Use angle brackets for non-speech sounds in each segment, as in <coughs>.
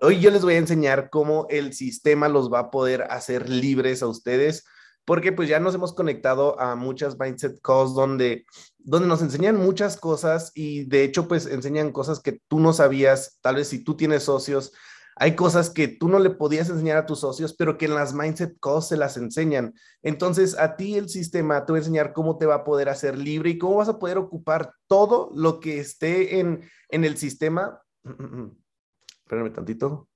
Hoy yo les voy a enseñar cómo el sistema los va a poder hacer libres a ustedes, porque pues ya nos hemos conectado a muchas mindset calls donde, donde nos enseñan muchas cosas y de hecho pues enseñan cosas que tú no sabías, tal vez si tú tienes socios, hay cosas que tú no le podías enseñar a tus socios, pero que en las mindset calls se las enseñan. Entonces, a ti el sistema te va a enseñar cómo te va a poder hacer libre y cómo vas a poder ocupar todo lo que esté en, en el sistema. <clears throat> Espérame tantito.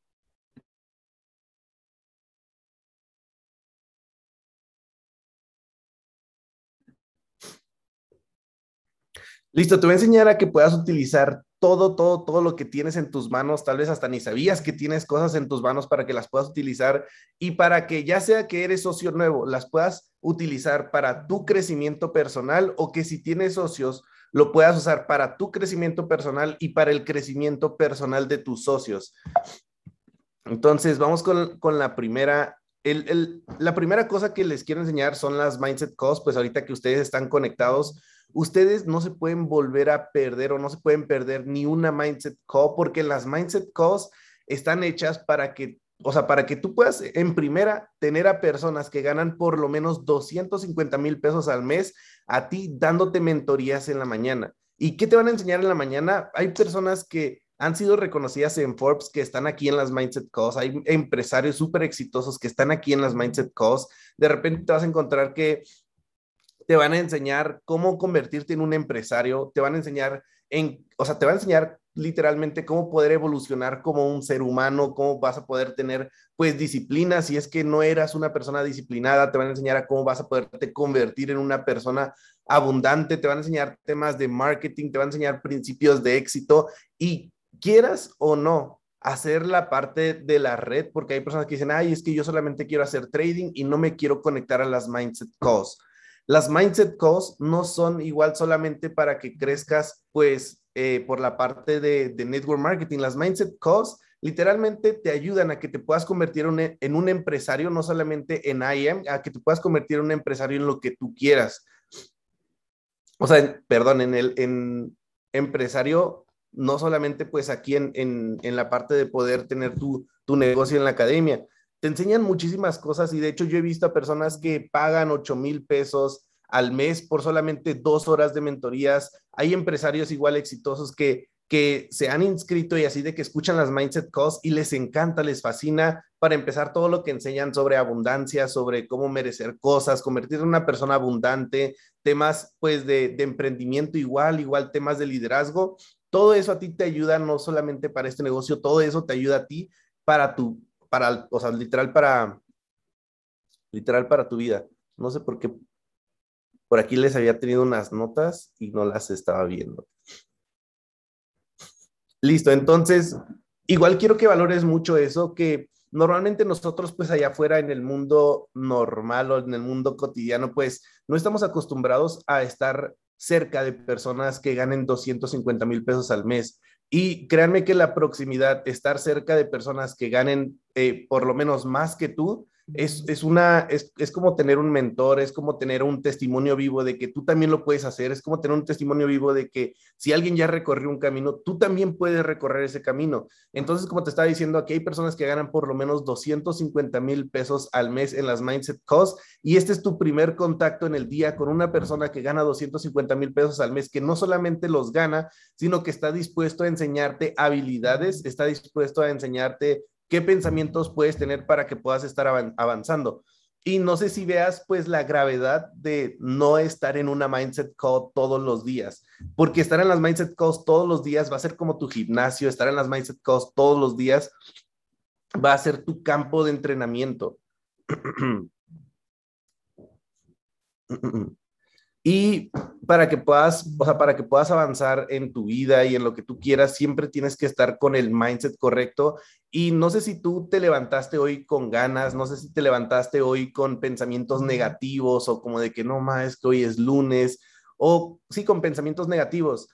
Listo, te voy a enseñar a que puedas utilizar todo, todo, todo lo que tienes en tus manos. Tal vez hasta ni sabías que tienes cosas en tus manos para que las puedas utilizar y para que ya sea que eres socio nuevo, las puedas utilizar para tu crecimiento personal o que si tienes socios, lo puedas usar para tu crecimiento personal y para el crecimiento personal de tus socios. Entonces, vamos con, con la primera. El, el, la primera cosa que les quiero enseñar son las mindset calls, pues ahorita que ustedes están conectados, ustedes no se pueden volver a perder o no se pueden perder ni una mindset call porque las mindset calls están hechas para que, o sea, para que tú puedas en primera tener a personas que ganan por lo menos 250 mil pesos al mes a ti dándote mentorías en la mañana. ¿Y qué te van a enseñar en la mañana? Hay personas que han sido reconocidas en Forbes que están aquí en las Mindset Calls. Hay empresarios súper exitosos que están aquí en las Mindset Calls. De repente te vas a encontrar que te van a enseñar cómo convertirte en un empresario, te van a enseñar en, o sea, te van a enseñar literalmente cómo poder evolucionar como un ser humano, cómo vas a poder tener pues disciplina, si es que no eras una persona disciplinada, te van a enseñar a cómo vas a poderte convertir en una persona abundante, te van a enseñar temas de marketing, te van a enseñar principios de éxito y quieras o no hacer la parte de la red, porque hay personas que dicen, ay, es que yo solamente quiero hacer trading y no me quiero conectar a las mindset calls. Las mindset calls no son igual solamente para que crezcas, pues, eh, por la parte de, de, network marketing. Las mindset calls literalmente te ayudan a que te puedas convertir en, en un empresario, no solamente en IM, a que te puedas convertir en un empresario en lo que tú quieras. O sea, perdón, en el en empresario no solamente pues aquí en, en, en la parte de poder tener tu, tu, negocio en la academia. Te enseñan muchísimas cosas y de hecho yo he visto a personas que pagan 8 mil pesos al mes por solamente dos horas de mentorías. Hay empresarios igual exitosos que, que se han inscrito y así de que escuchan las Mindset Calls y les encanta, les fascina para empezar todo lo que enseñan sobre abundancia, sobre cómo merecer cosas, convertirse en una persona abundante, temas pues de, de emprendimiento igual, igual temas de liderazgo todo eso a ti te ayuda no solamente para este negocio, todo eso te ayuda a ti para tu, para, o sea, literal para, literal para tu vida. No sé por qué, por aquí les había tenido unas notas y no las estaba viendo. Listo, entonces, igual quiero que valores mucho eso, que normalmente nosotros pues allá afuera en el mundo normal o en el mundo cotidiano pues no estamos acostumbrados a estar cerca de personas que ganen 250 mil pesos al mes. Y créanme que la proximidad, estar cerca de personas que ganen eh, por lo menos más que tú, es, una, es, es, como tener un mentor, es como tener un testimonio vivo de que tú también lo puedes hacer, es como tener un testimonio vivo de que si alguien ya recorrió un camino, tú también puedes recorrer ese camino. Entonces, como te estaba diciendo, aquí hay personas que ganan por lo menos 250 mil pesos al mes en las Mindset Costs y este es tu primer contacto en el día con una persona que gana 250 mil pesos al mes, que no solamente los gana, sino que está dispuesto a enseñarte habilidades, está dispuesto a enseñarte qué pensamientos puedes tener para que puedas estar avanzando. Y no sé si veas pues la gravedad de no estar en una mindset call todos los días, porque estar en las mindset calls todos los días va a ser como tu gimnasio, estar en las mindset calls todos los días va a ser tu campo de entrenamiento. <clears throat> Y para que puedas, o sea, para que puedas avanzar en tu vida y en lo que tú quieras, siempre tienes que estar con el mindset correcto. Y no sé si tú te levantaste hoy con ganas, no sé si te levantaste hoy con pensamientos negativos o como de que no más, que hoy es lunes, o sí, con pensamientos negativos.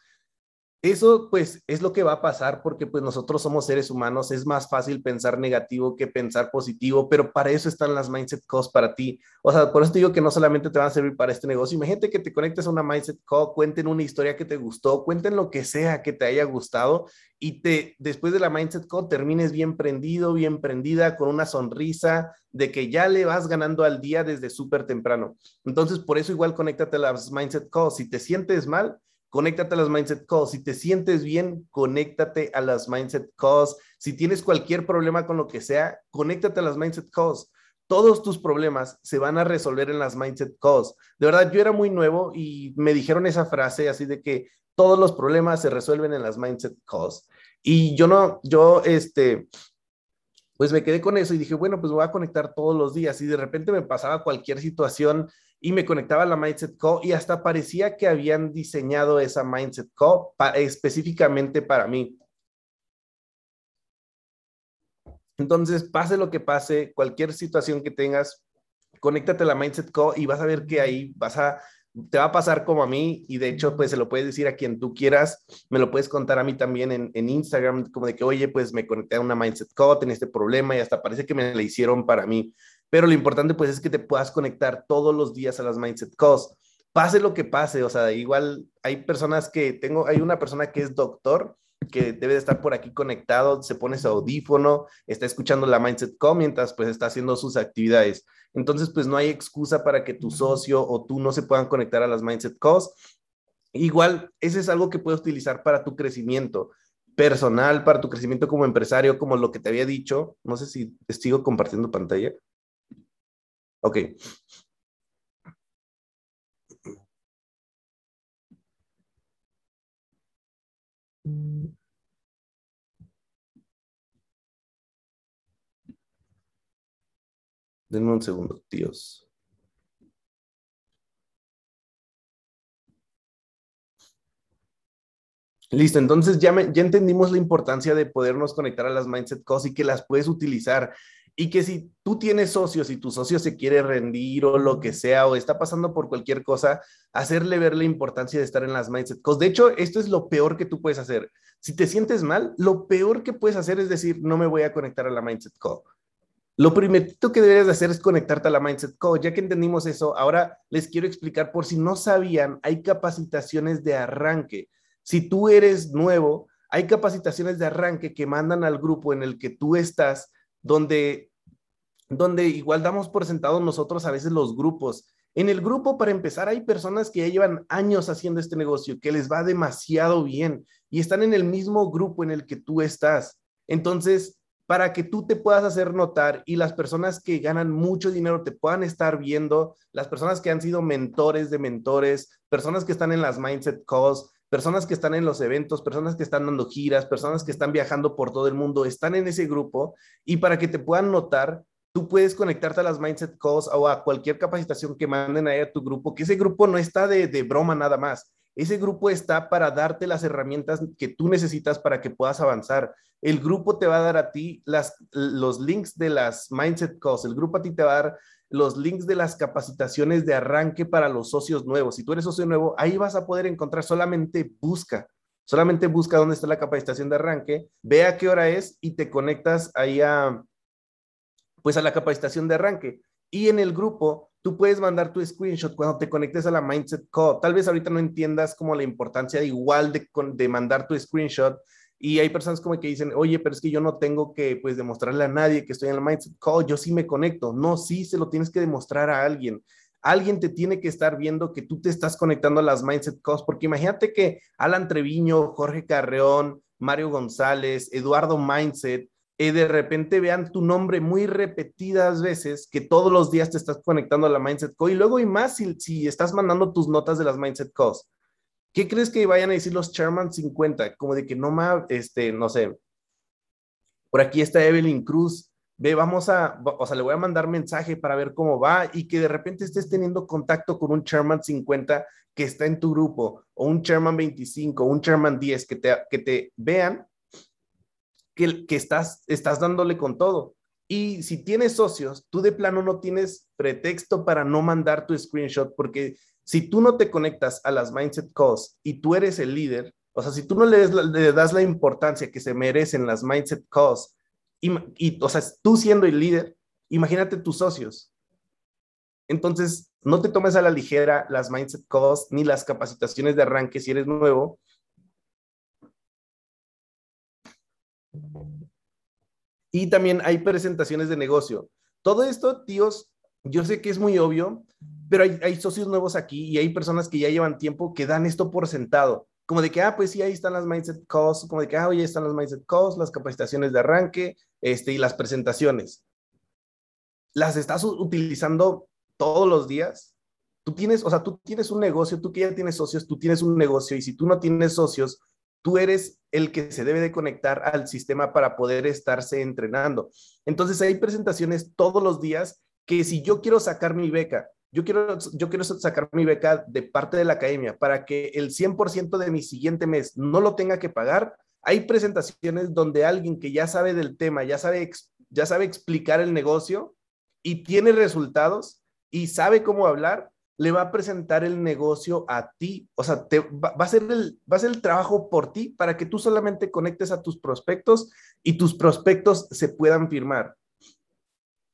Eso pues es lo que va a pasar porque pues nosotros somos seres humanos, es más fácil pensar negativo que pensar positivo, pero para eso están las mindset calls para ti. O sea, por eso te digo que no solamente te van a servir para este negocio, imagínate que te conectes a una mindset call, cuenten una historia que te gustó, cuenten lo que sea que te haya gustado y te después de la mindset call termines bien prendido, bien prendida con una sonrisa de que ya le vas ganando al día desde súper temprano. Entonces, por eso igual conéctate a las mindset calls. Si te sientes mal, conéctate a las Mindset Calls. Si te sientes bien, conéctate a las Mindset Calls. Si tienes cualquier problema con lo que sea, conéctate a las Mindset Calls. Todos tus problemas se van a resolver en las Mindset Calls. De verdad, yo era muy nuevo y me dijeron esa frase así de que todos los problemas se resuelven en las Mindset Calls. Y yo no, yo, este, pues me quedé con eso y dije, bueno, pues voy a conectar todos los días. Y de repente me pasaba cualquier situación y me conectaba a la Mindset Call y hasta parecía que habían diseñado esa Mindset Call específicamente para mí. Entonces, pase lo que pase, cualquier situación que tengas, conéctate a la Mindset Call y vas a ver que ahí vas a, te va a pasar como a mí. Y de hecho, pues se lo puedes decir a quien tú quieras, me lo puedes contar a mí también en, en Instagram, como de que, oye, pues me conecté a una Mindset Call, tenía este problema y hasta parece que me la hicieron para mí. Pero lo importante pues es que te puedas conectar todos los días a las Mindset Calls. Pase lo que pase, o sea, igual hay personas que tengo, hay una persona que es doctor que debe de estar por aquí conectado, se pone su audífono, está escuchando la Mindset Call mientras pues está haciendo sus actividades. Entonces pues no hay excusa para que tu socio o tú no se puedan conectar a las Mindset Calls. Igual, ese es algo que puedes utilizar para tu crecimiento personal, para tu crecimiento como empresario, como lo que te había dicho. No sé si te sigo compartiendo pantalla. Ok. Denme un segundo, tíos. Listo, entonces ya, ya entendimos la importancia de podernos conectar a las Mindset Calls y que las puedes utilizar y que si tú tienes socios y tu socio se quiere rendir o lo que sea o está pasando por cualquier cosa, hacerle ver la importancia de estar en las mindset calls. De hecho, esto es lo peor que tú puedes hacer. Si te sientes mal, lo peor que puedes hacer es decir, no me voy a conectar a la mindset call. Lo primerito que deberías de hacer es conectarte a la Mindset Call. Ya que entendimos eso, ahora les quiero explicar por si no sabían, hay capacitaciones de arranque. Si tú eres nuevo, hay capacitaciones de arranque que mandan al grupo en el que tú estás donde, donde igual damos por sentado nosotros a veces los grupos. En el grupo, para empezar, hay personas que ya llevan años haciendo este negocio, que les va demasiado bien y están en el mismo grupo en el que tú estás. Entonces, para que tú te puedas hacer notar y las personas que ganan mucho dinero te puedan estar viendo, las personas que han sido mentores de mentores, personas que están en las mindset calls, personas que están en los eventos, personas que están dando giras, personas que están viajando por todo el mundo, están en ese grupo y para que te puedan notar, tú puedes conectarte a las Mindset Calls o a cualquier capacitación que manden ahí a tu grupo, que ese grupo no está de, de broma nada más. Ese grupo está para darte las herramientas que tú necesitas para que puedas avanzar. El grupo te va a dar a ti las, los links de las Mindset Calls. El grupo a ti te va a dar los links de las capacitaciones de arranque para los socios nuevos. Si tú eres socio nuevo, ahí vas a poder encontrar, solamente busca, solamente busca dónde está la capacitación de arranque, ve a qué hora es y te conectas ahí a, pues a la capacitación de arranque. Y en el grupo, tú puedes mandar tu screenshot cuando te conectes a la Mindset Call. Tal vez ahorita no entiendas como la importancia igual de, de mandar tu screenshot, y hay personas como que dicen, oye, pero es que yo no tengo que pues demostrarle a nadie que estoy en el Mindset Call, yo sí me conecto. No, sí se lo tienes que demostrar a alguien. Alguien te tiene que estar viendo que tú te estás conectando a las Mindset Calls, porque imagínate que Alan Treviño, Jorge Carreón, Mario González, Eduardo Mindset, y eh, de repente vean tu nombre muy repetidas veces, que todos los días te estás conectando a la Mindset Call, y luego y más si, si estás mandando tus notas de las Mindset Calls. ¿Qué crees que vayan a decir los Chairman 50? Como de que no más, este, no sé. Por aquí está Evelyn Cruz. Ve, vamos a, o sea, le voy a mandar mensaje para ver cómo va y que de repente estés teniendo contacto con un Chairman 50 que está en tu grupo, o un Chairman 25, o un Chairman 10, que te, que te vean que, que estás, estás dándole con todo. Y si tienes socios, tú de plano no tienes pretexto para no mandar tu screenshot porque si tú no te conectas a las mindset calls y tú eres el líder, O sea, si tú no le, das la importancia que se merecen las mindset calls, y, y, o sea, tú siendo el líder, imagínate tus socios. Entonces, no te tomes a la ligera las mindset calls ni las capacitaciones de arranque si eres nuevo. Y también hay presentaciones de negocio. Todo esto, tíos, yo sé que es muy obvio, pero hay, socios nuevos aquí y hay personas que ya llevan tiempo que dan esto por sentado. Como de que, ah, pues sí, ahí están las mindset calls, como de que, ah, oye, están las mindset calls, las capacitaciones de arranque este, y las presentaciones. ¿Las estás utilizando todos los días? Tú tienes, o sea, tú tienes un negocio, tú que ya tienes socios, tú tienes un negocio y si tú no tienes socios, tú eres el que se debe de conectar al sistema para poder estarse entrenando. Entonces hay presentaciones todos los días que si yo quiero sacar mi beca, yo quiero, yo quiero sacar mi beca de parte de la academia para que el 100% de mi siguiente mes no lo tenga que pagar. Hay presentaciones donde alguien que ya sabe del tema, ya sabe, ya sabe explicar el negocio y tiene resultados y sabe cómo hablar, le va a presentar el negocio a ti. O sea, te, va, a ser el, va a ser el trabajo por ti para que tú solamente conectes a tus prospectos y tus prospectos se puedan firmar.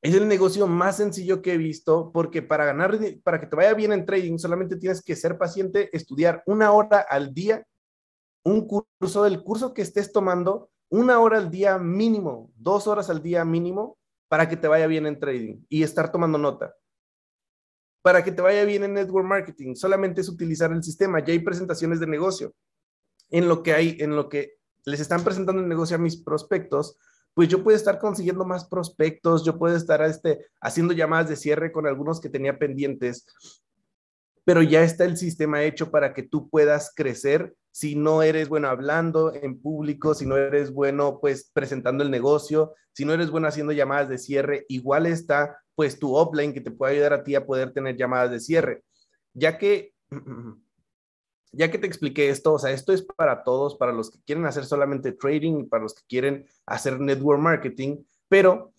Es el negocio más sencillo que he visto porque para ganar, para que te vaya bien en trading, solamente tienes que ser paciente, estudiar una hora al día, un curso del curso que estés tomando, una hora al día mínimo, dos horas al día mínimo, para que te vaya bien en trading y estar tomando nota. Para que te vaya bien en network marketing, solamente es utilizar el sistema. Ya hay presentaciones de negocio. En lo que hay, en lo que les están presentando el negocio a mis prospectos, pues yo puedo estar consiguiendo más prospectos, yo puedo estar este, haciendo llamadas de cierre con algunos que tenía pendientes, pero ya está el sistema hecho para que tú puedas crecer si no eres bueno hablando en público, si no eres bueno pues presentando el negocio, si no eres bueno haciendo llamadas de cierre, igual está pues tu offline que te puede ayudar a ti a poder tener llamadas de cierre, ya que <clears throat> ya que te expliqué esto, o sea, esto es para todos, para los que quieren hacer solamente trading para los que quieren hacer network marketing, pero,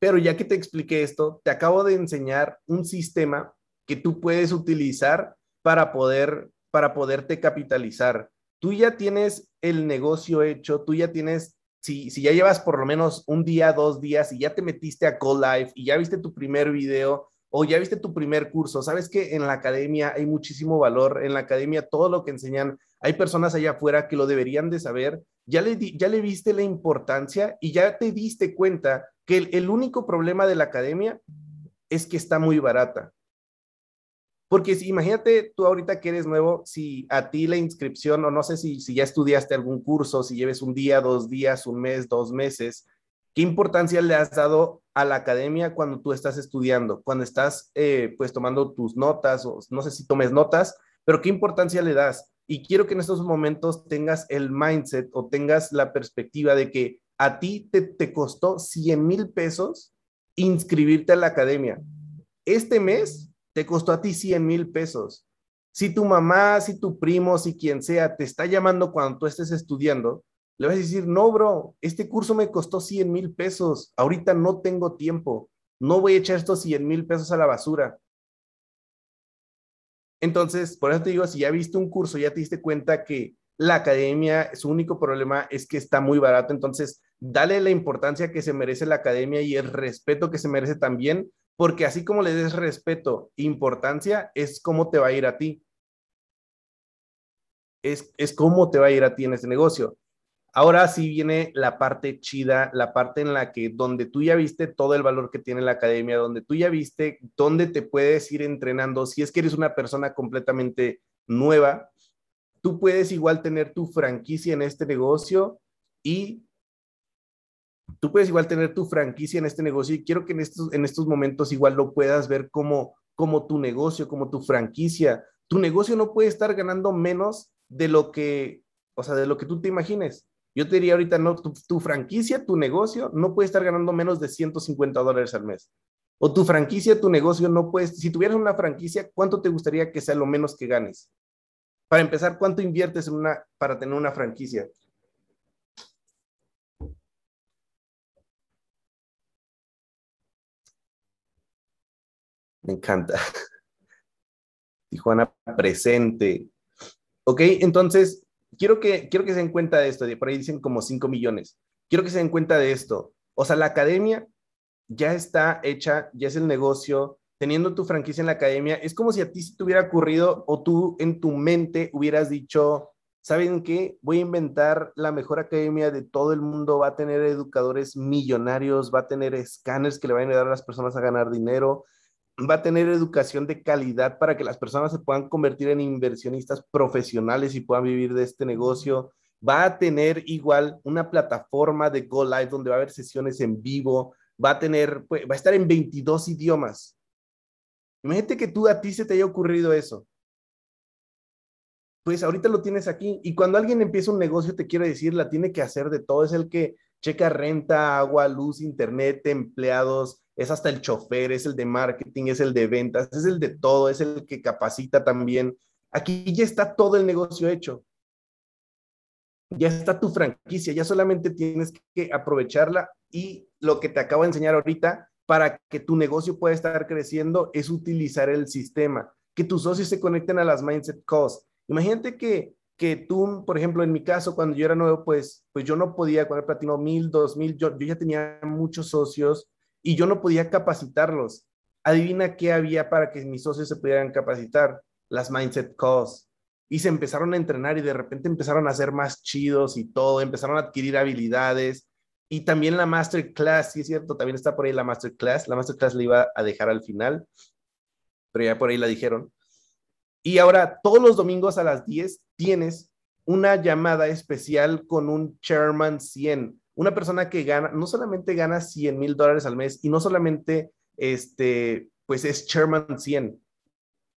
pero ya que te expliqué esto, te acabo de enseñar un sistema que tú puedes utilizar para poder, para poderte capitalizar. Tú ya tienes el negocio hecho, tú ya tienes si, si, ya llevas por lo menos un día, dos días y ya te metiste a Call Live y ya viste tu primer video o ya viste tu primer curso, sabes que en la academia hay muchísimo valor, en la academia todo lo que enseñan, hay personas allá afuera que lo deberían de saber, ya le, ya le viste la importancia y ya te diste cuenta que el, único problema de la academia es que está muy barata. Porque si, imagínate tú ahorita que eres nuevo, si a ti la inscripción, o no sé si, si ya estudiaste algún curso, si lleves un día, dos días, un mes, dos meses, ¿qué importancia le has dado a la academia cuando tú estás estudiando, cuando estás eh, pues tomando tus notas o no sé si tomes notas, pero qué importancia le das. Y quiero que en estos momentos tengas el mindset o tengas la perspectiva de que a ti te, te costó 100 mil pesos inscribirte a la academia. Este mes te costó a ti 100 mil pesos. Si tu mamá, si tu primo, si quien sea te está llamando cuando tú estés estudiando, le vas a decir, no, bro, este curso me costó 100 mil pesos, ahorita no tengo tiempo, no voy a echar estos 100 mil pesos a la basura. Entonces, por eso te digo, si ya viste un curso, ya te diste cuenta que la academia, su único problema es que está muy barato, entonces dale la importancia que se merece la academia y el respeto que se merece también, porque así como le des respeto, e importancia, es cómo te va a ir a ti. Es, es cómo te va a ir a ti en este negocio. Ahora sí viene la parte chida, la parte en la que donde tú ya viste todo el valor que tiene la academia, donde tú ya viste dónde te puedes ir entrenando, si es que eres una persona completamente nueva, tú puedes igual tener tu franquicia en este negocio y tú puedes igual tener tu franquicia en este negocio y quiero que en estos, en estos momentos igual lo puedas ver como, como tu negocio, como tu franquicia. Tu negocio no puede estar ganando menos de lo que, o sea, de lo que tú te imagines. Yo te diría ahorita, no, tu, franquicia, tu negocio, no puede estar ganando menos de 150 dólares al mes. O tu franquicia, tu negocio, no puedes, si tuvieras una franquicia, ¿cuánto te gustaría que sea lo menos que ganes? Para empezar, ¿cuánto inviertes para tener una franquicia? Me encanta. <laughs> Tijuana presente. ¿Ok? Entonces, quiero que, quiero que se den cuenta de esto. Por ahí dicen como 5 millones. Quiero que se den cuenta de esto. O sea, la academia ya está hecha, ya es el negocio, teniendo tu franquicia en la academia, es como si a ti se te hubiera ocurrido o tú en tu mente hubieras dicho, ¿saben qué? Voy a inventar la mejor academia de todo el mundo, va a tener educadores millonarios, va a tener escáneres que le van a ayudar a las personas a ganar dinero, va a tener educación de calidad para que las personas se puedan convertir en inversionistas profesionales y puedan vivir de este negocio. Va a tener igual una plataforma de Go Live donde va a haber sesiones en vivo, va a tener, pues, va a estar en 22 idiomas. Imagínate que tú a ti se te haya ocurrido eso pues ahorita lo tienes aquí. Y cuando alguien empieza un negocio, te quiero decir, la tiene que hacer de todo. Es el que checa renta, agua, luz, internet, empleados, es hasta el chofer, es el de marketing, es el de ventas, es el de todo, es el que capacita también. Aquí ya está todo el negocio hecho. Ya está tu franquicia, ya solamente tienes que aprovecharla y lo que te acabo de enseñar ahorita para que tu negocio pueda estar creciendo es utilizar el sistema, que tus socios se conecten a las mindset calls, Imagínate que, que tú, por ejemplo, en mi caso, cuando yo era nuevo, pues, pues yo no podía, cuando platino mil, dos mil, yo, yo ya tenía muchos socios y yo no podía capacitarlos. Adivina qué había para que mis socios se pudieran capacitar, las mindset calls. Y se empezaron a entrenar y de repente empezaron a ser más chidos y todo, empezaron a adquirir habilidades. Y también la masterclass, sí es cierto, también está por ahí la masterclass. La masterclass la iba a dejar al final, pero ya por ahí la dijeron. Y ahora todos los domingos a las 10 tienes una llamada especial con un Chairman 100, una persona que gana, no solamente gana 100 mil dólares al mes y no solamente, este, pues es Chairman 100.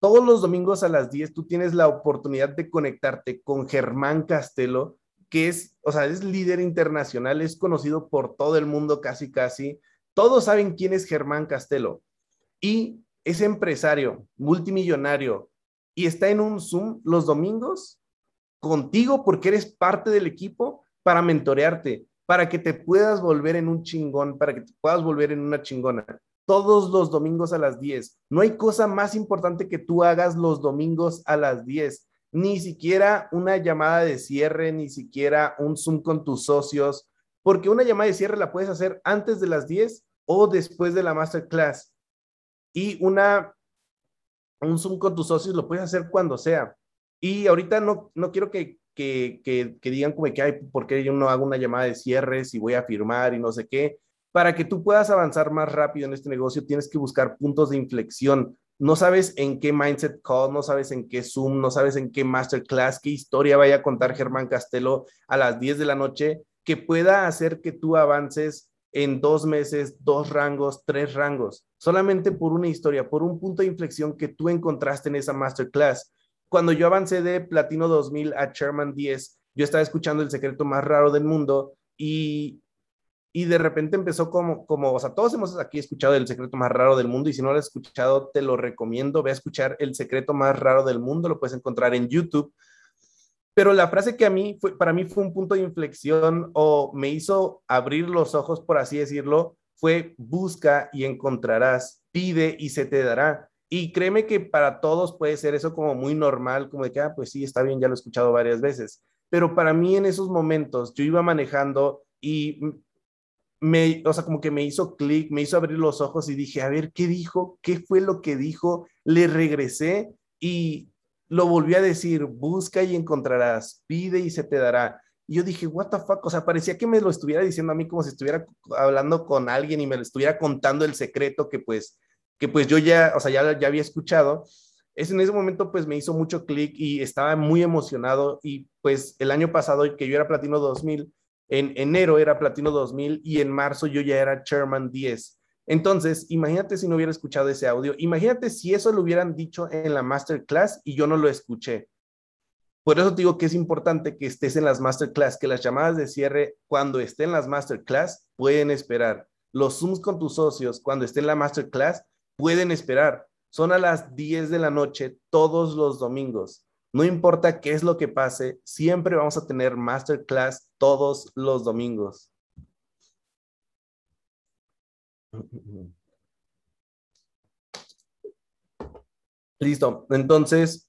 Todos los domingos a las 10 tú tienes la oportunidad de conectarte con Germán Castelo, que es, o sea, es líder internacional, es conocido por todo el mundo casi, casi. Todos saben quién es Germán Castelo. Y es empresario, multimillonario, y está en un Zoom los domingos contigo porque eres parte del equipo para mentorearte, para que te puedas volver en un chingón, para que te puedas volver en una chingona. Todos los domingos a las 10. No hay cosa más importante que tú hagas los domingos a las 10. Ni siquiera una llamada de cierre, ni siquiera un Zoom con tus socios, porque una llamada de cierre la puedes hacer antes de las 10 o después de la masterclass. Y una un Zoom con tus socios lo puedes hacer cuando sea. Y ahorita no, no quiero que, que, que, digan como que, hay ¿por qué yo no hago una llamada de cierre si voy a firmar y no sé qué? Para que tú puedas avanzar más rápido en este negocio, tienes que buscar puntos de inflexión. No sabes en qué mindset call, no sabes en qué Zoom, no sabes en qué masterclass, qué historia vaya a contar Germán Castelo a las 10 de la noche que pueda hacer que tú avances en dos meses, dos rangos, tres rangos, solamente por una historia, por un punto de inflexión que tú encontraste en esa masterclass. Cuando yo avancé de Platino 2000 a Chairman 10, yo estaba escuchando el secreto más raro del mundo y, y de repente empezó como, como, o sea, todos hemos aquí escuchado el secreto más raro del mundo y si no lo has escuchado, te lo recomiendo, ve a escuchar el secreto más raro del mundo, lo puedes encontrar en YouTube pero la frase que a mí fue, para mí fue un punto de inflexión o me hizo abrir los ojos, por así decirlo, fue busca y encontrarás, pide y se te dará. Y créeme que para todos puede ser eso como muy normal, como de que, ah, pues sí, está bien, ya lo he escuchado varias veces. Pero para mí en esos momentos yo iba manejando y me, o sea, como que me hizo clic, me hizo abrir los ojos y dije, a ver, ¿qué dijo? ¿Qué fue lo que dijo? Le regresé y lo volvió a decir, busca y encontrarás, pide y se te dará. Y yo dije, what the fuck, o sea, parecía que me lo estuviera diciendo a mí como si estuviera hablando con alguien y me lo estuviera contando el secreto que pues, que pues yo ya, o sea, ya, ya había escuchado. Es en ese momento pues me hizo mucho clic y estaba muy emocionado y pues el año pasado que yo era Platino 2000, en enero era Platino 2000 y en marzo yo ya era Chairman 10. Entonces, imagínate si no hubiera escuchado ese audio, imagínate si eso lo hubieran dicho en la masterclass y yo no lo escuché. Por eso te digo que es importante que estés en las masterclass, que las llamadas de cierre cuando estén las masterclass pueden esperar. Los Zooms con tus socios cuando estén en la masterclass pueden esperar. Son a las 10 de la noche todos los domingos. No importa qué es lo que pase, siempre vamos a tener masterclass todos los domingos. Listo. Entonces,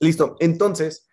listo. Entonces,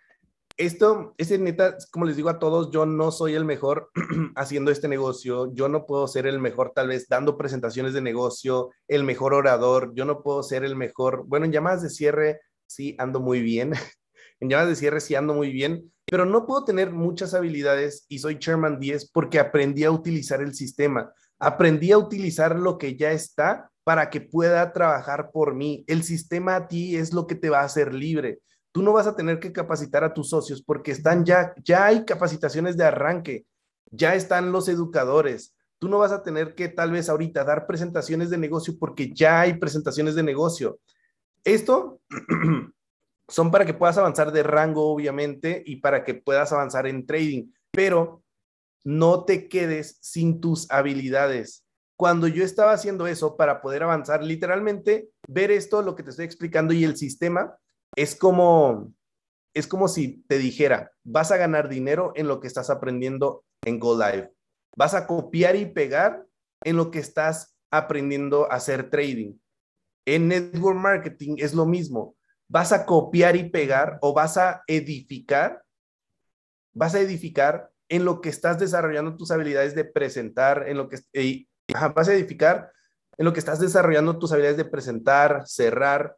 esto, ese neta, como les digo a todos, yo no soy el mejor <clears throat> haciendo este negocio, yo no puedo ser el mejor tal vez dando presentaciones de negocio, el mejor orador, yo no puedo ser el mejor, bueno, en llamadas de cierre sí ando muy bien, <laughs> en llamadas de cierre sí ando muy bien, pero no puedo tener muchas habilidades y soy Chairman 10 porque aprendí a utilizar el sistema, aprendí a utilizar lo que ya está para que pueda trabajar por mí. El sistema a ti es lo que te va a hacer libre tú no vas a tener que capacitar a tus socios porque están ya, ya hay capacitaciones de arranque, ya están los educadores. Tú no vas a tener que tal vez ahorita dar presentaciones de negocio porque ya hay presentaciones de negocio. Esto <clears throat> son para que puedas avanzar de rango, obviamente, y para que puedas avanzar en trading, pero no te quedes sin tus habilidades. Cuando yo estaba haciendo eso para poder avanzar, literalmente, ver esto, lo que te estoy explicando y el sistema, es como, es como si te dijera, vas a ganar dinero en lo que estás aprendiendo en Go Live. Vas a copiar y pegar en lo que estás aprendiendo a hacer trading. En network marketing es lo mismo. Vas a copiar y pegar o vas a edificar, vas a edificar en lo que estás desarrollando tus habilidades de presentar, en lo que vas a edificar en lo que estás desarrollando tus habilidades de presentar, cerrar,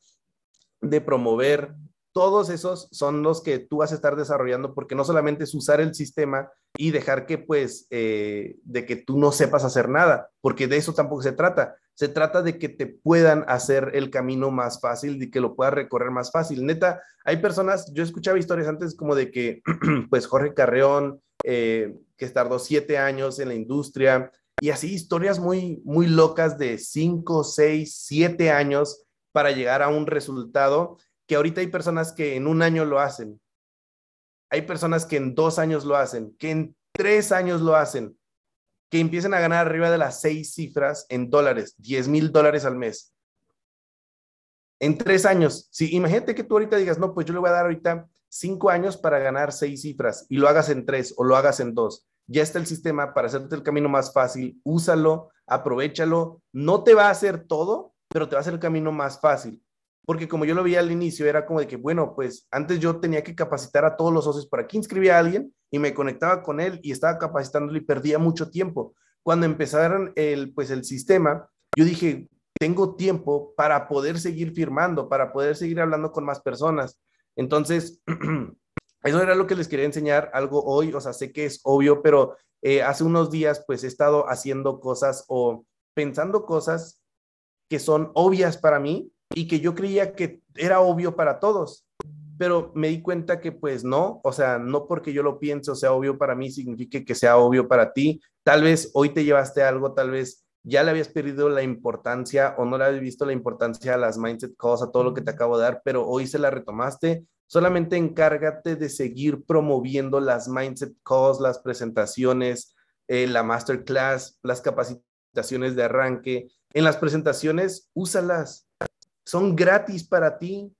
de promover, todos esos son los que tú vas a estar desarrollando porque no solamente es usar el sistema y dejar que pues eh, de que tú no sepas hacer nada, porque de eso tampoco se trata. Se trata de que te puedan hacer el camino más fácil, de que lo puedas recorrer más fácil. Neta, hay personas, yo escuchaba historias antes como de que <clears throat> pues Jorge Carreón, eh, que tardó siete años en la industria, y así historias muy, muy locas de cinco, seis, siete años para llegar a un resultado que ahorita hay personas que en un año lo hacen. Hay personas que en dos años lo hacen, que en tres años lo hacen, que empiecen a ganar arriba de las seis cifras en dólares, 10 mil dólares al mes. En tres años, si imagínate que tú ahorita digas, no, pues yo le voy a dar ahorita cinco años para ganar seis cifras y lo hagas en tres o lo hagas en dos. Ya está el sistema para hacerte el camino más fácil, úsalo, aprovechalo. No te va a hacer todo, pero te va a hacer el camino más fácil. Porque como yo lo vi al inicio, era como de que, bueno, pues antes yo tenía que capacitar a todos los socios. Por aquí inscribía a alguien y me conectaba con él y estaba capacitándolo y perdía mucho tiempo. Cuando empezaron el, pues el sistema, yo dije, tengo tiempo para poder seguir firmando, para poder seguir hablando con más personas. Entonces, <clears throat> eso era lo que les quería enseñar algo hoy. O sea, sé que es obvio, pero eh, hace unos días pues he estado haciendo cosas o pensando cosas que son obvias para mí y que yo creía que era obvio para todos, pero me di cuenta que pues no, o sea, no porque yo lo pienso sea obvio para mí significa que sea obvio para ti. Tal vez hoy te llevaste algo, tal vez ya le habías perdido la importancia o no le habías visto la importancia a las mindset calls, a todo lo que te acabo de dar, pero hoy se la retomaste. Solamente encárgate de seguir promoviendo las mindset calls, las presentaciones, eh, la masterclass, las capacitaciones de arranque, en las presentaciones, úsalas. Son gratis para ti.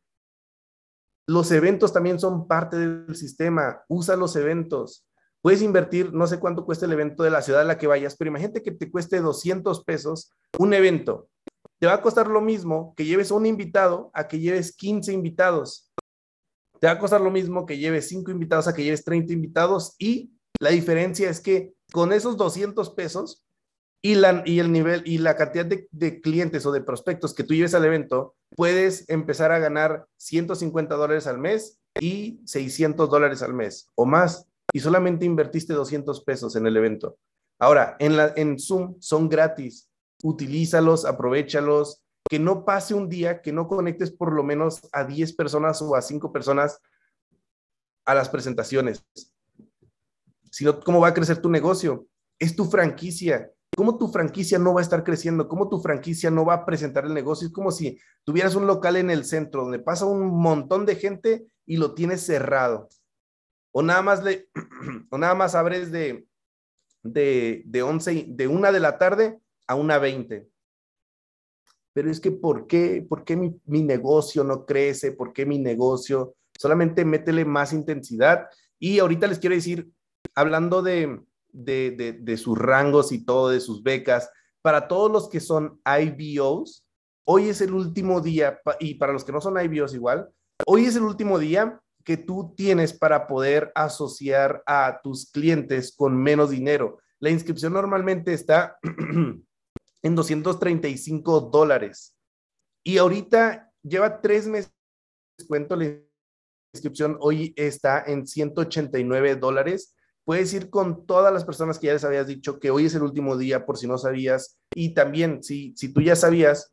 Los eventos también son parte del sistema. Usa los eventos. Puedes invertir, no sé cuánto cuesta el evento de la ciudad a la que vayas, pero imagínate que te cueste 200 pesos un evento. Te va a costar lo mismo que lleves un invitado a que lleves 15 invitados. Te va a costar lo mismo que lleves 5 invitados a que lleves 30 invitados y la diferencia es que con esos 200 pesos y, la, y el nivel y la cantidad de, clientes o de prospectos que tú lleves al evento, puedes empezar a ganar 150 dólares al mes y 600 dólares al mes o más. Y solamente invertiste 200 pesos en el evento. Ahora, en, la, en Zoom son gratis. Utilízalos, aprovechalos. Que no pase un día que no conectes por lo menos a 10 personas o a 5 personas a las presentaciones. Sino, ¿cómo va a crecer tu negocio? Es tu franquicia ¿Cómo tu franquicia no va a estar creciendo? ¿Cómo tu franquicia no va a presentar el negocio? Es como si tuvieras un local en el centro donde pasa un montón de gente y lo tienes cerrado. O nada más, le, <clears throat> o nada más abres de, de, de 11, de una de la tarde a una 20. Pero es que, ¿por qué, por qué mi, mi negocio no crece? ¿Por qué mi negocio? Solamente métele más intensidad. Y ahorita les quiero decir, hablando de, de, sus rangos y todo, de sus becas. Para todos los que son IBOs, hoy es el último día, y para los que no son IBOs igual, hoy es el último día que tú tienes para poder asociar a tus clientes con menos dinero. La inscripción normalmente está <clears throat> en 235 dólares. Y ahorita lleva tres meses, cuento la inscripción, hoy está en 189 dólares. Puedes ir con todas las personas que ya les habías dicho que hoy es el último día por si no sabías. Y también, si, si tú ya sabías,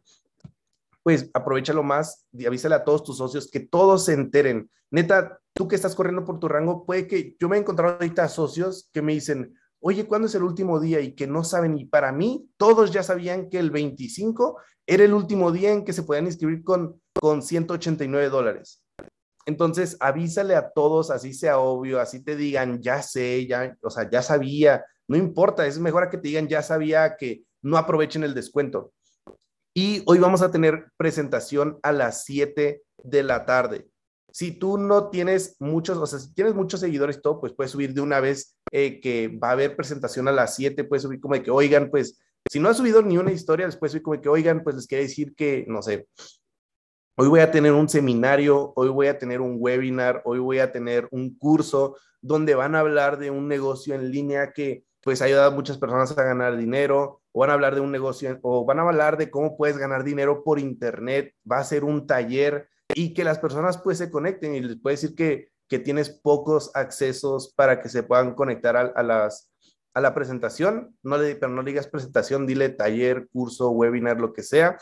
pues aprovechalo más y avísale a todos tus socios que todos se enteren. Neta, tú que estás corriendo por tu rango, puede que yo me he encontrado ahorita socios que me dicen, oye, ¿cuándo es el último día? Y que no saben. Y para mí, todos ya sabían que el 25 era el último día en que se podían inscribir con, con 189 dólares. Entonces, avísale a todos, así sea obvio, así te digan, ya sé, ya, o sea, ya sabía, no importa, es mejor a que te digan, ya sabía que no aprovechen el descuento. Y hoy vamos a tener presentación a las 7 de la tarde. Si tú no tienes muchos, o sea, si tienes muchos seguidores todo, pues puedes subir de una vez eh, que va a haber presentación a las 7, puedes subir como de que, oigan, pues, si no has subido ni una historia, después subir como de que, oigan, pues les quiero decir que, no sé, hoy voy a tener un seminario, hoy voy a tener un webinar, hoy voy a tener un curso donde van a hablar de un negocio en línea que pues ayuda a muchas personas a ganar dinero, o van a hablar de un negocio, o van a hablar de cómo puedes ganar dinero por internet, va a ser un taller y que las personas pues se conecten y les puede decir que, que tienes pocos accesos para que se puedan conectar a, las, a la presentación, no le, pero no le digas presentación, dile taller, curso, webinar, lo que sea.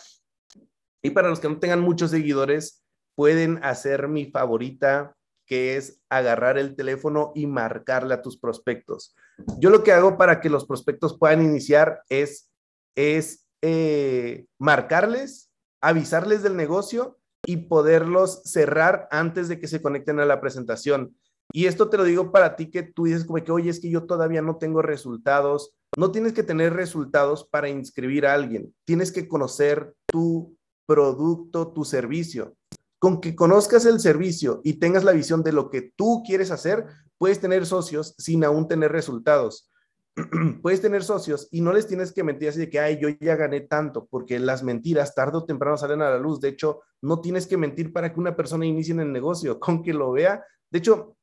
Y para los que no tengan muchos seguidores, pueden hacer mi favorita, que es agarrar el teléfono y marcarle a tus prospectos. Yo lo que hago para que los prospectos puedan iniciar es, es eh, marcarles, avisarles del negocio y poderlos cerrar antes de que se conecten a la presentación. Y esto te lo digo para ti que tú dices como que, oye, es que yo todavía no tengo resultados. No tienes que tener resultados para inscribir a alguien. Tienes que conocer tu producto, tu servicio. Con que conozcas el servicio y tengas la visión de lo que tú quieres hacer, puedes tener socios sin aún tener resultados. <clears throat> puedes tener socios y no les tienes que mentir así de que, ay, yo ya gané tanto, porque las mentiras tarde o temprano salen a la luz. De hecho, no tienes que mentir para que una persona inicie en el negocio, <laughs> con que lo vea. De hecho,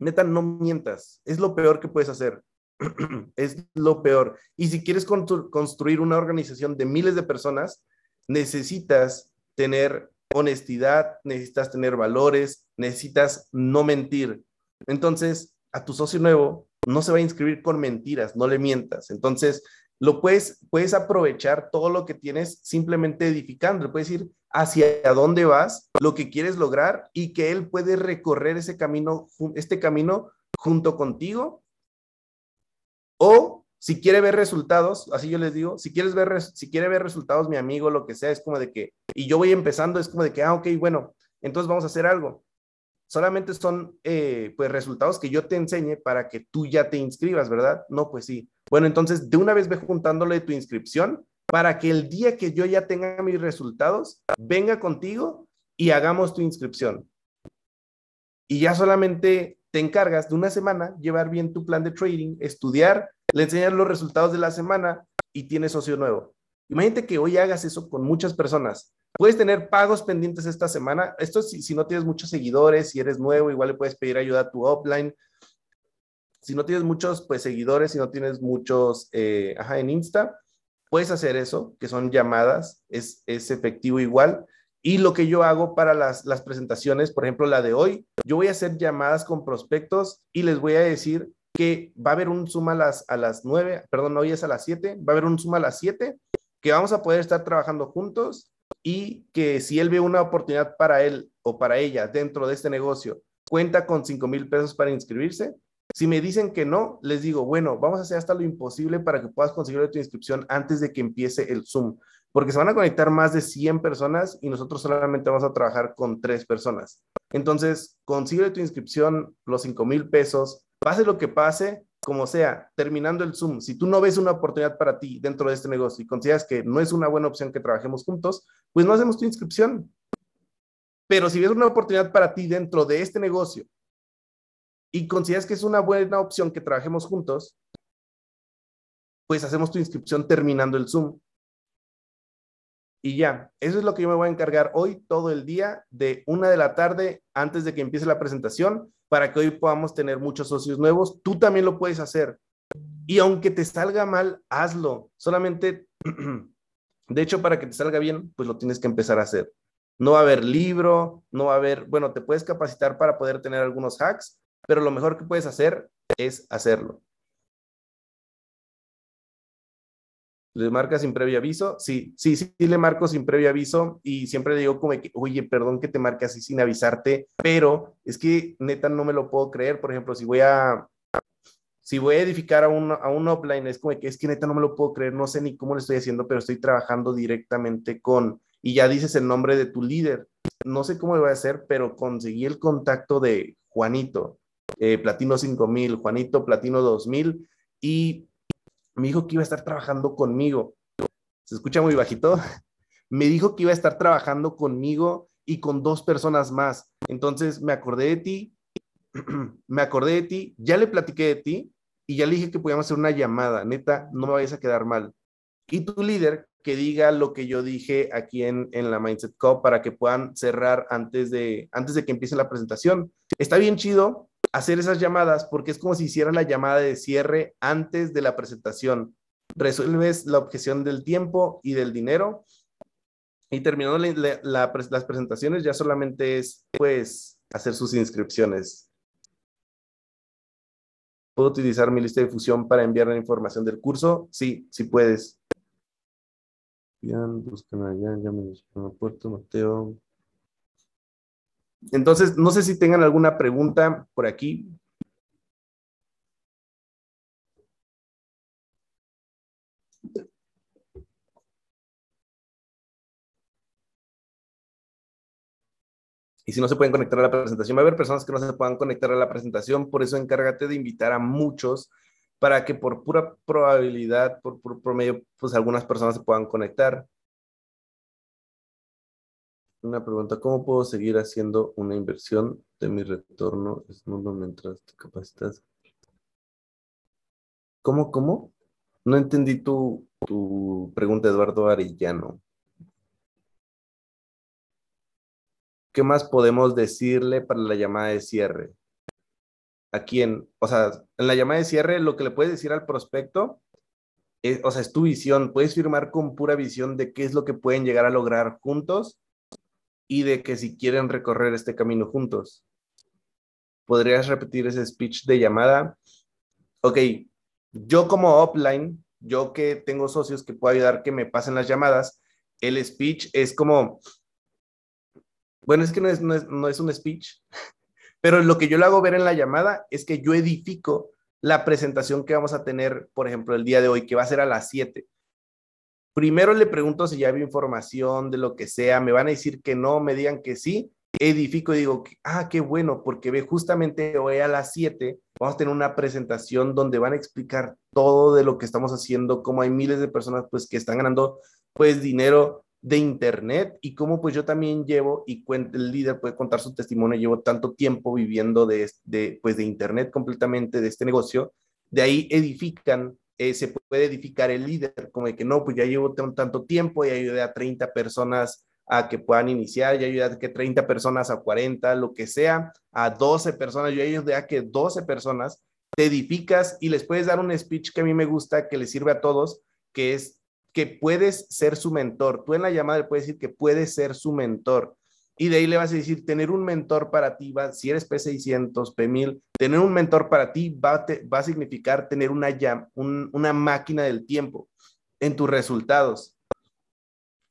neta, no mientas. Es lo peor que puedes hacer. <clears throat> es lo peor. Y si quieres construir una organización de miles de personas, necesitas tener honestidad, necesitas tener valores, necesitas no mentir. Entonces, a tu socio nuevo no se va a inscribir con mentiras, no le mientas. Entonces, lo puedes, puedes aprovechar todo lo que tienes simplemente edificando. puedes ir hacia dónde vas, lo que quieres lograr y que él puede recorrer ese camino, este camino junto contigo. O si quiere ver resultados, así yo les digo, si quieres ver, si quiere ver resultados, mi amigo, lo que sea, es como de que, y yo voy empezando, es como de que, ah, ok, bueno, entonces vamos a hacer algo. Solamente son, eh, pues, resultados que yo te enseñe para que tú ya te inscribas, ¿verdad? No, pues sí. Bueno, entonces de una vez ve juntándole tu inscripción para que el día que yo ya tenga mis resultados, venga contigo y hagamos tu inscripción. Y ya solamente te encargas de una semana llevar bien tu plan de trading, estudiar, le enseñas los resultados de la semana y tienes socio nuevo. Imagínate que hoy hagas eso con muchas personas. Puedes tener pagos pendientes esta semana. Esto si, no tienes muchos seguidores, si eres nuevo, igual le puedes pedir ayuda a tu offline. Si no tienes muchos pues, seguidores, si no tienes muchos eh, ajá, en Insta, puedes hacer eso, que son llamadas, es, es efectivo igual. Y lo que yo hago para las, las presentaciones, por ejemplo, la de hoy, yo voy a hacer llamadas con prospectos y les voy a decir que va a haber un Zoom a las, a las 9, perdón, hoy es a las 7, va a haber un Zoom a las 7, que vamos a poder estar trabajando juntos y que si él ve una oportunidad para él o para ella dentro de este negocio, cuenta con 5 mil pesos para inscribirse, si me dicen que no, les digo, bueno, vamos a hacer hasta lo imposible para que puedas conseguir tu inscripción antes de que empiece el Zoom, porque se van a conectar más de 100 personas y nosotros solamente vamos a trabajar con tres personas. Entonces, consigue tu inscripción, los 5 mil pesos, pase lo que pase, como sea, terminando el Zoom, si tú no ves una oportunidad para ti dentro de este negocio y consideras que no es una buena opción que trabajemos juntos, pues no hacemos tu inscripción. Pero si ves una oportunidad para ti dentro de este negocio y consideras que es una buena opción que trabajemos juntos, pues hacemos tu inscripción terminando el Zoom. Y ya, eso es lo que yo me voy a encargar hoy todo el día de una de la tarde antes de que empiece la presentación para que hoy podamos tener muchos socios nuevos. Tú también lo puedes hacer. Y aunque te salga mal, hazlo. Solamente, <clears throat> de hecho, para que te salga bien, pues lo tienes que empezar a hacer. No va a haber libro, no va a haber, bueno, te puedes capacitar para poder tener algunos hacks, pero lo mejor que puedes hacer es hacerlo. ¿Le marca sin previo aviso? Sí, sí, sí, le marco sin previo aviso y siempre le digo como que, oye, perdón que te marque así sin avisarte, pero es que neta no me lo puedo creer. Por ejemplo, si voy a, si voy a edificar a un, a un offline, es como que es que neta no me lo puedo creer, no sé ni cómo lo estoy haciendo, pero estoy trabajando directamente con, y ya dices el nombre de tu líder. No sé cómo lo voy a hacer, pero conseguí el contacto de Juanito, eh, Platino 5000, Juanito Platino 2000, y me dijo que iba a estar trabajando conmigo. Se escucha muy bajito. <laughs> Me dijo que iba a estar trabajando conmigo y con dos personas más. Entonces me acordé de ti, <clears throat> me acordé de ti, ya le platiqué de ti y ya le dije que podíamos hacer una llamada. Neta, no me vayas a quedar mal. Y tu líder que diga lo que yo dije aquí en, en la Mindset Cup para que puedan cerrar antes de, antes de que empiece la presentación. Está bien chido hacer esas llamadas porque es como si hicieran la llamada de cierre antes de la presentación. Resuelves la objeción del tiempo y del dinero y terminando las presentaciones ya solamente es pues hacer sus inscripciones. ¿Puedo utilizar mi lista de difusión para enviar la información del curso? Sí, sí puedes. Buscan allá, ya me Puerto Mateo. Entonces, no sé si tengan alguna pregunta por aquí. Y si no se pueden conectar a la presentación, va a haber personas que no se puedan conectar a la presentación, por eso encárgate de invitar a muchos para que por pura probabilidad, por, promedio, pues algunas personas se puedan conectar una pregunta, ¿cómo puedo seguir haciendo una inversión de mi retorno es nulo mientras te capacitas? ¿Cómo, cómo? No entendí tu, tu pregunta, Eduardo Arellano. ¿Qué más podemos decirle para la llamada de cierre? ¿A quién? O sea, en la llamada de cierre lo que le puedes decir al prospecto, o sea, es tu visión. Puedes firmar con pura visión de qué es lo que pueden llegar a lograr juntos y de que si quieren recorrer este camino juntos. ¿Podrías repetir ese speech de llamada? Ok, yo como offline, yo que tengo socios que puedo ayudar que me pasen las llamadas, el speech es como, bueno, es que no es, no es, no es un speech, <laughs> pero lo que yo le hago ver en la llamada es que yo edifico la presentación que vamos a tener, por ejemplo, el día de hoy, que va a ser a las 7 primero le pregunto si ya había información de lo que sea, me van a decir que no, me digan que sí, edifico y digo, ah, qué bueno, porque ve justamente hoy a las 7 vamos a tener una presentación donde van a explicar todo de lo que estamos haciendo, cómo hay miles de personas pues que están ganando pues dinero de internet y cómo pues yo también llevo y el líder puede contar su testimonio, llevo tanto tiempo viviendo de, de pues de internet completamente de este negocio, de ahí edifican eh, se puede edificar el líder, como de que no, pues ya llevo tanto tiempo y ayudé a 30 personas a que puedan iniciar, ya ayudé a que 30 personas a 40, lo que sea, a 12 personas, yo ayudé a que 12 personas te edificas y les puedes dar un speech que a mí me gusta, que les sirve a todos, que es que puedes ser su mentor. Tú en la llamada le puedes decir que puedes ser su mentor. Y de ahí le vas a decir, tener un mentor para ti, va, si eres P600, P1000, tener un mentor para ti va, va a significar tener una, una máquina del tiempo en tus resultados.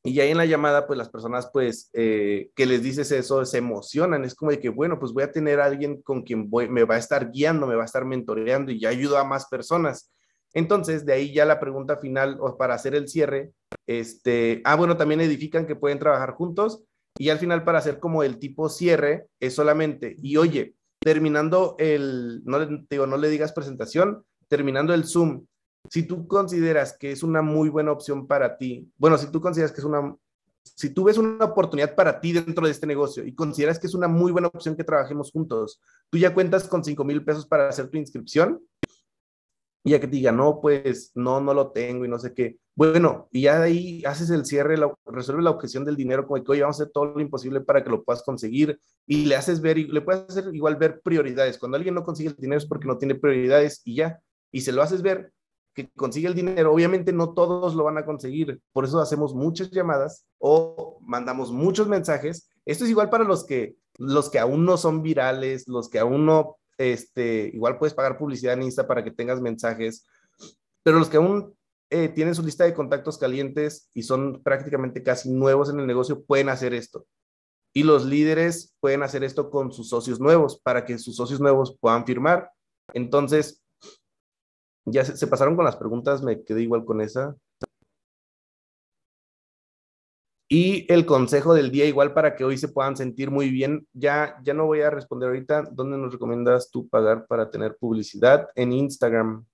Y ahí en la llamada, pues las personas, pues, eh, que les dices eso, se emocionan. Es como de que, bueno, pues voy a tener alguien con quien me va a estar guiando, me va a estar mentoreando y ya ayudo a más personas. Entonces, de ahí ya la pregunta final, o para hacer el cierre, este, ah, bueno, también edifican que pueden trabajar juntos y al final para hacer como el tipo cierre es solamente, y oye, terminando el, no le, digo, no le digas presentación, terminando el Zoom, si tú consideras que es una muy buena opción para ti, bueno, si tú consideras que es una, si tú ves una oportunidad para ti dentro de este negocio y consideras que es una muy buena opción que trabajemos juntos, tú ya cuentas con 5 mil pesos para hacer tu inscripción, y ya que te diga, no, pues no, no lo tengo y no sé qué, Bueno, y ya de ahí haces el cierre, la, resuelve la objeción del dinero, como que, oye, vamos a hacer todo lo imposible para que lo puedas conseguir, y le haces ver, y le puedes hacer igual ver prioridades. Cuando alguien no consigue el dinero es porque no tiene prioridades y ya, y se lo haces ver que consigue el dinero. Obviamente no todos lo van a conseguir, por eso hacemos muchas llamadas o mandamos muchos mensajes. Esto es igual para los que, los que aún no son virales, los que aún no, este, igual puedes pagar publicidad en Insta para que tengas mensajes, pero los que aún eh, tienen su lista de contactos calientes y son prácticamente casi nuevos en el negocio, pueden hacer esto. Y los líderes pueden hacer esto con sus socios nuevos para que sus socios nuevos puedan firmar. Entonces, ya se, pasaron con las preguntas, me quedé igual con esa. Y el consejo del día, igual para que hoy se puedan sentir muy bien. Ya, ya no voy a responder ahorita. ¿Dónde nos recomiendas tú pagar para tener publicidad? En Instagram.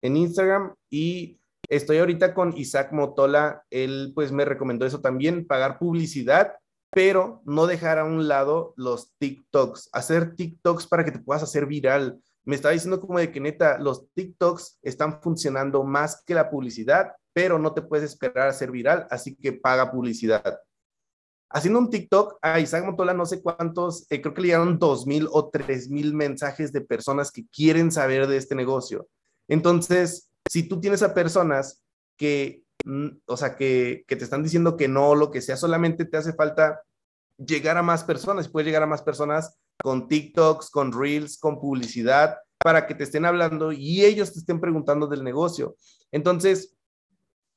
En Instagram y Estoy ahorita con Isaac Motola, él pues me recomendó eso también, pagar publicidad, pero no dejar a un lado los TikToks, hacer TikToks para que te puedas hacer viral. Me estaba diciendo como de que neta, los TikToks están funcionando más que la publicidad, pero no te puedes esperar a ser viral, así que paga publicidad. Haciendo un TikTok, a Isaac Motola no sé cuántos, eh, creo que le llegaron dos mil o tres mil mensajes de personas que quieren saber de este negocio. Entonces, si tú tienes a personas que, mm, o sea, que, te están diciendo que no, lo que sea, solamente te hace falta llegar a más personas, puedes llegar a más personas con TikToks, con Reels, con publicidad, para que te estén hablando y ellos te estén preguntando del negocio. Entonces,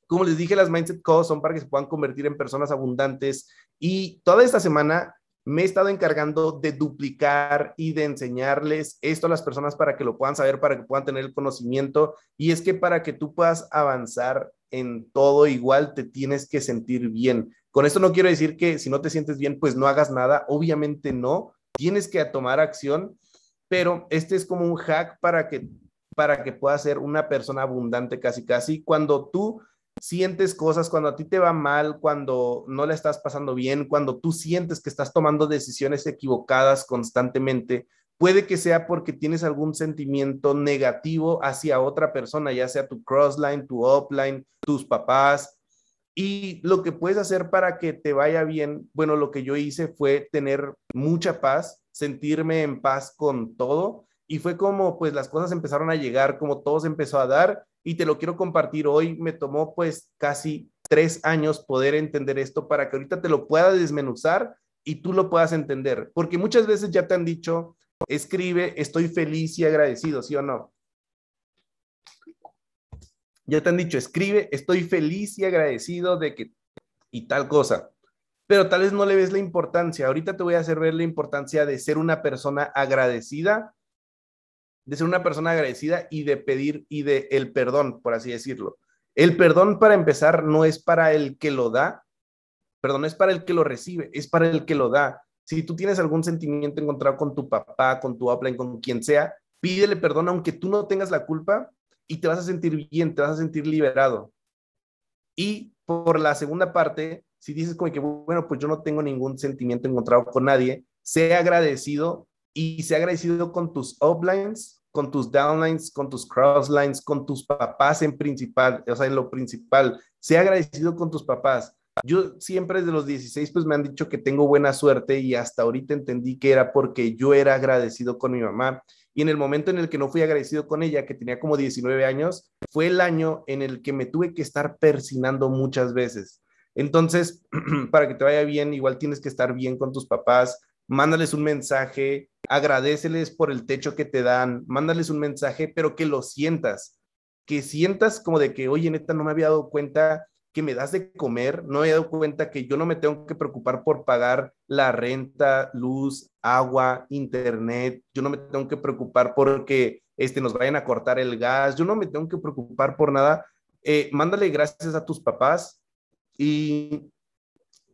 como les dije, las Mindset Calls son para que se puedan convertir en personas abundantes y toda esta semana me he estado encargando de duplicar y de enseñarles esto a las personas para que lo puedan saber, para que puedan tener el conocimiento. Y es que para que tú puedas avanzar en todo igual, te tienes que sentir bien. Con esto no quiero decir que si no te sientes bien, pues no hagas nada. Obviamente no. Tienes que tomar acción, pero este es como un hack para que para que puedas ser una persona abundante casi casi. Cuando tú sientes cosas, cuando a ti te va mal, cuando no le estás pasando bien, cuando tú sientes que estás tomando decisiones equivocadas constantemente, puede que sea porque tienes algún sentimiento negativo hacia otra persona, ya sea tu crossline, tu upline, tus papás. Y lo que puedes hacer para que te vaya bien, bueno, lo que yo hice fue tener mucha paz, sentirme en paz con todo. Y fue como, pues las cosas empezaron a llegar, como todo se empezó a dar y te lo quiero compartir hoy. Me tomó pues casi tres años poder entender esto para que ahorita te lo pueda desmenuzar y tú lo puedas entender. Porque muchas veces ya te han dicho, escribe, estoy feliz y agradecido, ¿sí o no? Ya te han dicho, escribe, estoy feliz y agradecido de que y tal cosa. Pero tal vez no le ves la importancia. Ahorita te voy a hacer ver la importancia de ser una persona agradecida de ser una persona agradecida y de pedir y de el perdón, por así decirlo. El perdón para empezar no es para el que lo da, perdón, es para el que lo recibe, es para el que lo da. Si tú tienes algún sentimiento encontrado con tu papá, con tu upline, con quien sea, pídele perdón aunque tú no tengas la culpa y te vas a sentir bien, te vas a sentir liberado. Y por la segunda parte, si dices como que, bueno, pues yo no tengo ningún sentimiento encontrado con nadie, sea agradecido y sea agradecido con tus uplines, con tus downlines, con tus crosslines, con tus papás en principal, o sea, en lo principal. Sea agradecido con tus papás. Yo siempre desde los 16 pues me han dicho que tengo buena suerte y hasta ahorita entendí que era porque yo era agradecido con mi mamá. Y en el momento en el que no fui agradecido con ella, que tenía como 19 años, fue el año en el que me tuve que estar persinando muchas veces. Entonces, <clears throat> para que te vaya bien, igual tienes que estar bien con tus papás, mándales un mensaje, agradeceles por el techo que te dan, mándales un mensaje, pero que lo sientas, que sientas como de que, oye, neta, no me había dado cuenta que me das de comer, no había dado cuenta que yo no me tengo que preocupar por pagar la renta, luz, agua, internet, yo no me tengo que preocupar porque este, nos vayan a cortar el gas, yo no me tengo que preocupar por nada. Eh, mándale gracias a tus papás y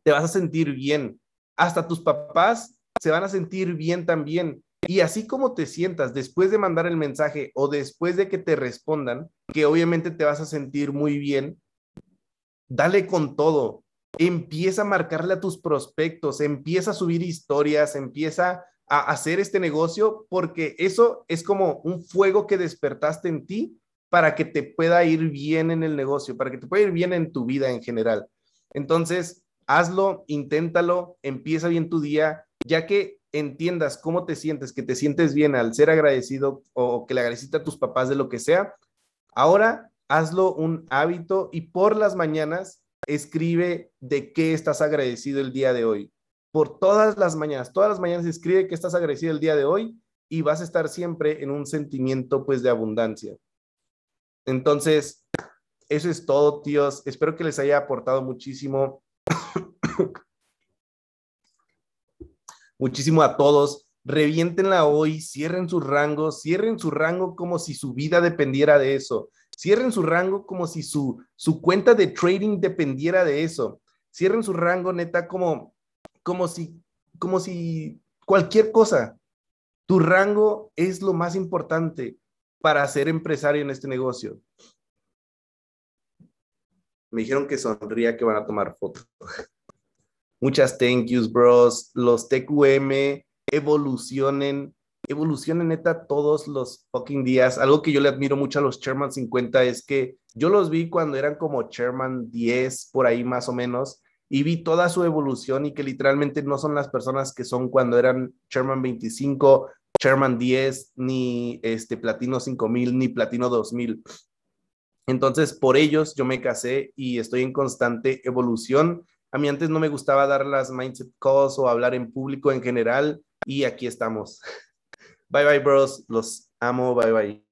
te vas a sentir bien. Hasta tus papás se van a sentir bien también. Y así como te sientas después de mandar el mensaje o después de que te respondan, que obviamente te vas a sentir muy bien, dale con todo. Empieza a marcarle a tus prospectos, empieza a subir historias, empieza a hacer este negocio, porque eso es como un fuego que despertaste en ti para que te pueda ir bien en el negocio, para que te pueda ir bien en tu vida en general. Entonces, hazlo, inténtalo, empieza bien tu día, ya que entiendas cómo te sientes, que te sientes bien al ser agradecido o que le agradeciste a tus papás de lo que sea. Ahora, hazlo un hábito y por las mañanas escribe de qué estás agradecido el día de hoy. Por todas las mañanas, todas las mañanas escribe que estás agradecido el día de hoy y vas a estar siempre en un sentimiento pues de abundancia. Entonces, eso es todo, tíos. Espero que les haya aportado muchísimo. <coughs> muchísimo a todos. Reviéntenla hoy, cierren su rango, cierren su rango como si su vida dependiera de eso. Cierren su rango como si su, su cuenta de trading dependiera de eso. Cierren su rango neta como, como si, como si cualquier cosa. Tu rango es lo más importante para ser empresario en este negocio. Me dijeron que sonría que van a tomar fotos. <laughs> Muchas thank yous, bros. Los TQM evolucionen, evolucionen neta todos los fucking días. Algo que yo le admiro mucho a los Chairman 50 es que yo los vi cuando eran como Chairman 10, por ahí más o menos, y vi toda su evolución y que literalmente no son las personas que son cuando eran Chairman 25, Chairman 10, ni este Platino 5000, ni Platino 2000. Entonces, por ellos yo me casé y estoy en constante evolución. A mí antes no me gustaba dar las mindset calls o hablar en público en general y aquí estamos. <laughs> Bye bye, bros. Los amo. Bye bye.